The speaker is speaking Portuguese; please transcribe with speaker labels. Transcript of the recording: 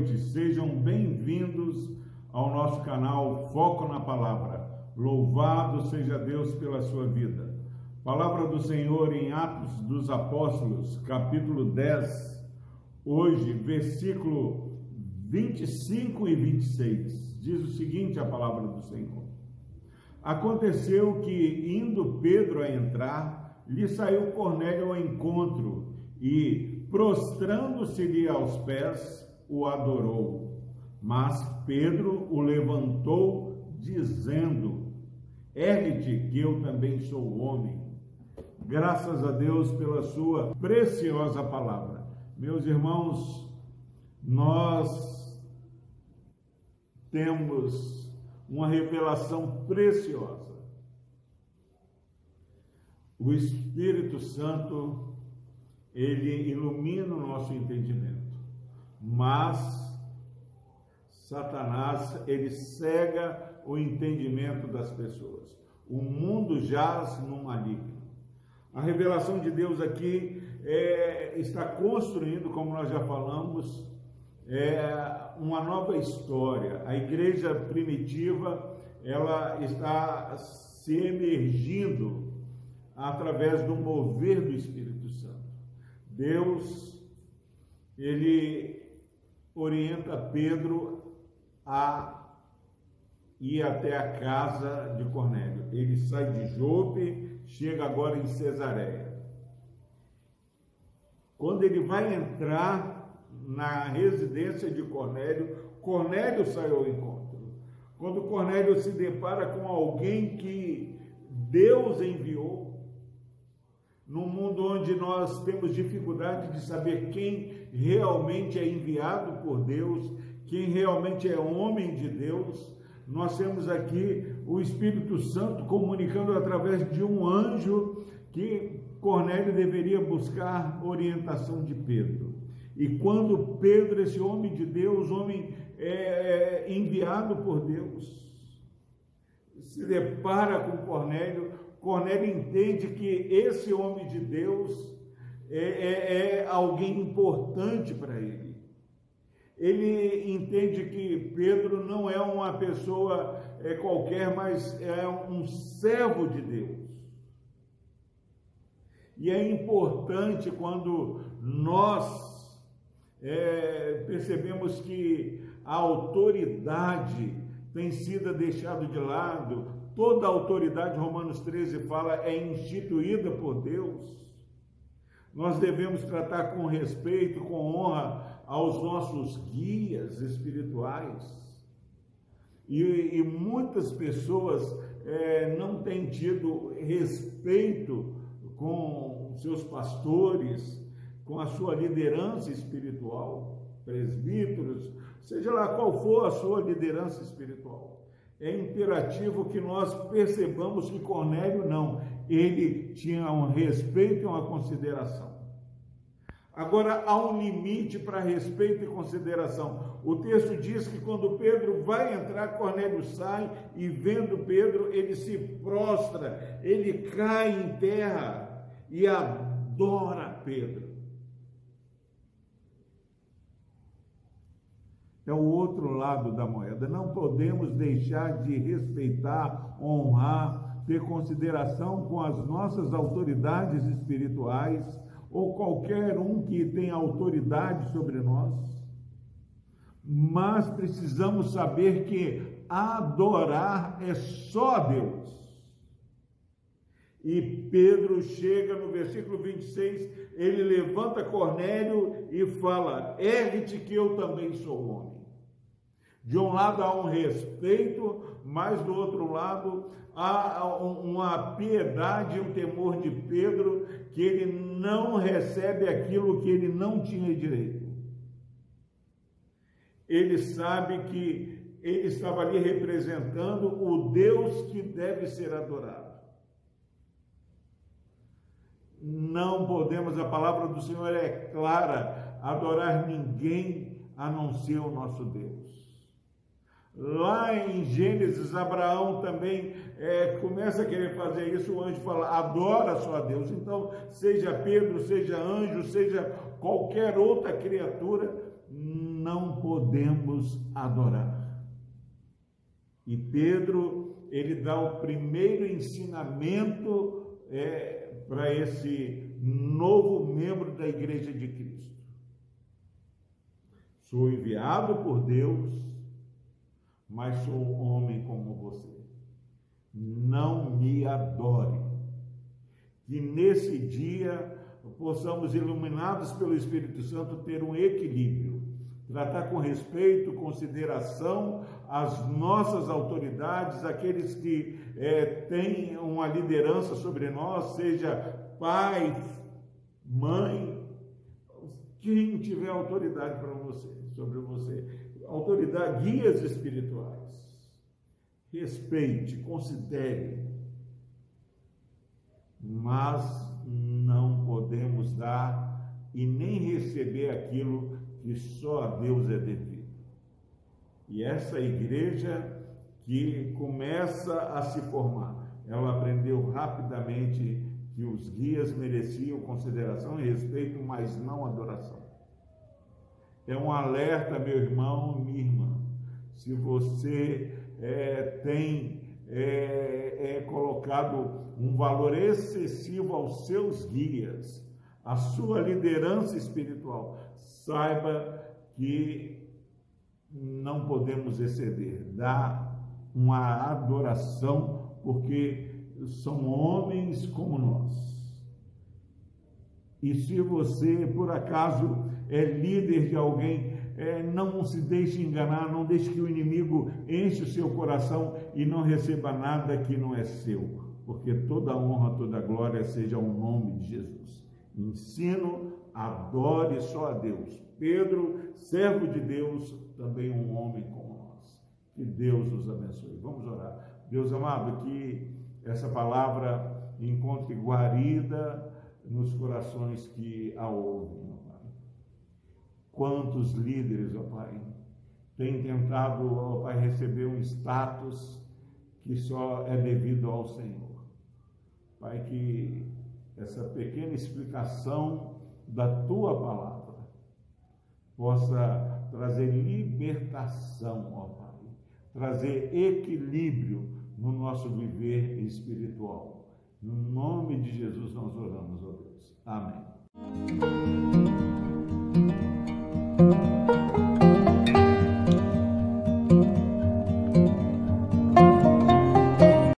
Speaker 1: noite, sejam bem-vindos ao nosso canal Foco na Palavra. Louvado seja Deus pela sua vida. Palavra do Senhor em Atos dos Apóstolos, capítulo 10, hoje, versículo 25 e 26. Diz o seguinte: a palavra do Senhor. Aconteceu que, indo Pedro a entrar, lhe saiu Cornélio ao encontro e, prostrando-se-lhe aos pés, o adorou. Mas Pedro o levantou, dizendo: Ergue-te, que eu também sou homem. Graças a Deus pela sua preciosa palavra. Meus irmãos, nós temos uma revelação preciosa. O Espírito Santo, ele ilumina o nosso entendimento, mas Satanás, ele cega o entendimento das pessoas. O mundo jaz no maligno. A revelação de Deus aqui é, está construindo, como nós já falamos, é uma nova história. A igreja primitiva, ela está se emergindo através do mover do Espírito Santo. Deus, ele orienta Pedro a ir até a casa de Cornélio. Ele sai de Jope, chega agora em Cesareia. Quando ele vai entrar na residência de Cornélio, Cornélio saiu ao encontro. Quando Cornélio se depara com alguém que Deus enviou, num mundo onde nós temos dificuldade de saber quem realmente é enviado por Deus, quem realmente é homem de Deus, nós temos aqui o Espírito Santo comunicando através de um anjo que Cornélio deveria buscar orientação de Pedro. E quando Pedro, esse homem de Deus, homem é, é, enviado por Deus, se depara com Cornélio, Cornélio entende que esse homem de Deus é, é, é alguém importante para ele. Ele entende que Pedro não é uma pessoa é, qualquer, mas é um servo de Deus. E é importante quando nós é, percebemos que a autoridade tem sido deixada de lado, toda a autoridade, Romanos 13 fala, é instituída por Deus. Nós devemos tratar com respeito, com honra aos nossos guias espirituais. E, e muitas pessoas é, não têm tido respeito com seus pastores, com a sua liderança espiritual, presbíteros, seja lá qual for a sua liderança espiritual. É imperativo que nós percebamos que Cornélio não, ele tinha um respeito e uma consideração. Agora, há um limite para respeito e consideração. O texto diz que quando Pedro vai entrar, Cornélio sai e, vendo Pedro, ele se prostra, ele cai em terra e adora Pedro. É o outro lado da moeda. Não podemos deixar de respeitar, honrar, ter consideração com as nossas autoridades espirituais ou qualquer um que tenha autoridade sobre nós. Mas precisamos saber que adorar é só Deus. E Pedro chega no versículo 26, ele levanta Cornélio e fala: Ergue-te que eu também sou homem. De um lado há um respeito, mas do outro lado há uma piedade e um temor de Pedro que ele não recebe aquilo que ele não tinha direito. Ele sabe que ele estava ali representando o Deus que deve ser adorado. Não podemos, a palavra do Senhor é clara, adorar ninguém a não ser o nosso Deus. Lá em Gênesis, Abraão também é, começa a querer fazer isso. O anjo fala: adora só a Deus. Então, seja Pedro, seja anjo, seja qualquer outra criatura, não podemos adorar. E Pedro, ele dá o primeiro ensinamento é, para esse novo membro da igreja de Cristo. Sou enviado por Deus, mas sou homem como você. Não me adore. Que nesse dia possamos, iluminados pelo Espírito Santo, ter um equilíbrio, tratar com respeito, consideração as nossas autoridades, aqueles que é, têm uma liderança sobre nós, seja pai, mãe, quem tiver autoridade para você, sobre você, autoridade, guias espirituais. Respeite, considere, mas não podemos dar e nem receber aquilo que só a Deus é devido. E essa igreja que começa a se formar, ela aprendeu rapidamente que os guias mereciam consideração e respeito, mas não adoração. É um alerta, meu irmão, minha irmã. Se você é, tem é, é colocado um valor excessivo aos seus guias, à sua liderança espiritual. Saiba que não podemos exceder, dá uma adoração, porque são homens como nós. E se você, por acaso, é líder de alguém, é, não se deixe enganar, não deixe que o inimigo enche o seu coração e não receba nada que não é seu porque toda honra, toda glória seja ao nome de Jesus. Ensino, adore só a Deus. Pedro, servo de Deus, também um homem como nós. Que Deus nos abençoe. Vamos orar. Deus amado, que essa palavra encontre guarida nos corações que a ouvem. Quantos líderes, ó Pai, têm tentado, ó Pai, receber um status que só é devido ao Senhor. Pai, que essa pequena explicação da tua palavra possa trazer libertação, ó Pai, trazer equilíbrio no nosso viver espiritual. No nome de Jesus nós oramos, ó Deus. Amém.